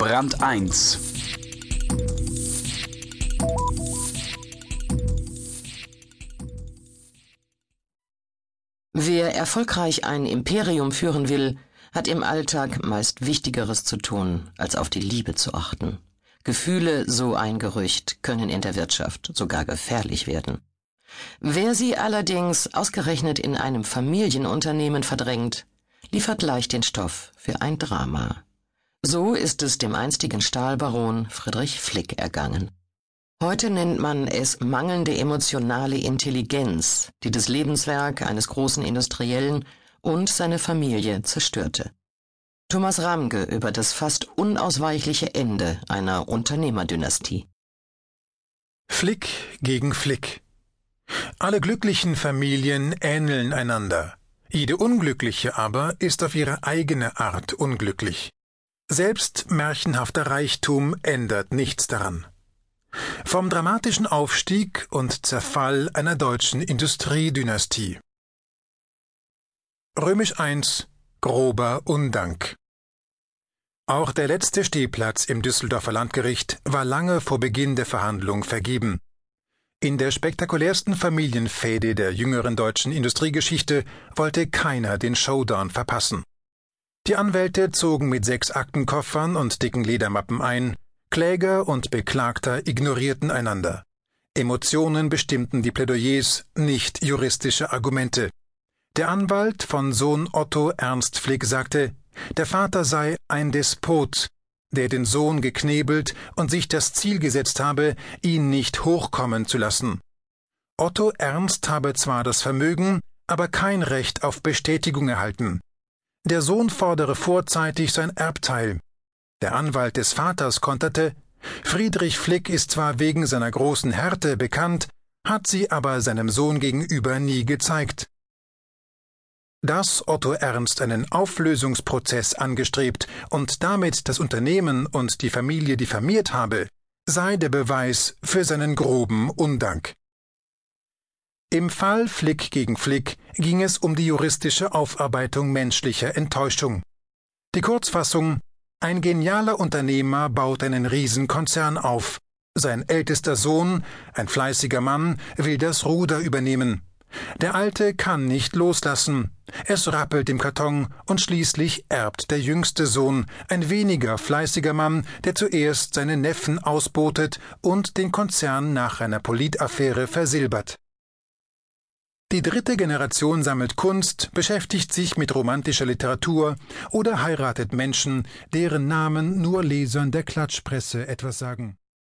Brand 1 Wer erfolgreich ein Imperium führen will, hat im Alltag meist Wichtigeres zu tun, als auf die Liebe zu achten. Gefühle, so ein Gerücht, können in der Wirtschaft sogar gefährlich werden. Wer sie allerdings ausgerechnet in einem Familienunternehmen verdrängt, liefert leicht den Stoff für ein Drama. So ist es dem einstigen Stahlbaron Friedrich Flick ergangen. Heute nennt man es mangelnde emotionale Intelligenz, die das Lebenswerk eines großen Industriellen und seine Familie zerstörte. Thomas Ramge über das fast unausweichliche Ende einer Unternehmerdynastie. Flick gegen Flick. Alle glücklichen Familien ähneln einander. Jede unglückliche aber ist auf ihre eigene Art unglücklich. Selbst märchenhafter Reichtum ändert nichts daran. Vom dramatischen Aufstieg und Zerfall einer deutschen Industriedynastie. Römisch I Grober Undank Auch der letzte Stehplatz im Düsseldorfer Landgericht war lange vor Beginn der Verhandlung vergeben. In der spektakulärsten Familienfäde der jüngeren deutschen Industriegeschichte wollte keiner den Showdown verpassen. Die Anwälte zogen mit sechs Aktenkoffern und dicken Ledermappen ein, Kläger und Beklagter ignorierten einander. Emotionen bestimmten die Plädoyers, nicht juristische Argumente. Der Anwalt von Sohn Otto Ernst Flick sagte, der Vater sei ein Despot, der den Sohn geknebelt und sich das Ziel gesetzt habe, ihn nicht hochkommen zu lassen. Otto Ernst habe zwar das Vermögen, aber kein Recht auf Bestätigung erhalten. Der Sohn fordere vorzeitig sein Erbteil. Der Anwalt des Vaters konterte, Friedrich Flick ist zwar wegen seiner großen Härte bekannt, hat sie aber seinem Sohn gegenüber nie gezeigt. Dass Otto Ernst einen Auflösungsprozess angestrebt und damit das Unternehmen und die Familie diffamiert habe, sei der Beweis für seinen groben Undank. Im Fall Flick gegen Flick ging es um die juristische Aufarbeitung menschlicher Enttäuschung. Die Kurzfassung Ein genialer Unternehmer baut einen Riesenkonzern auf. Sein ältester Sohn, ein fleißiger Mann, will das Ruder übernehmen. Der Alte kann nicht loslassen. Es rappelt im Karton und schließlich erbt der jüngste Sohn, ein weniger fleißiger Mann, der zuerst seine Neffen ausbotet und den Konzern nach einer Politaffäre versilbert. Die dritte Generation sammelt Kunst, beschäftigt sich mit romantischer Literatur oder heiratet Menschen, deren Namen nur Lesern der Klatschpresse etwas sagen.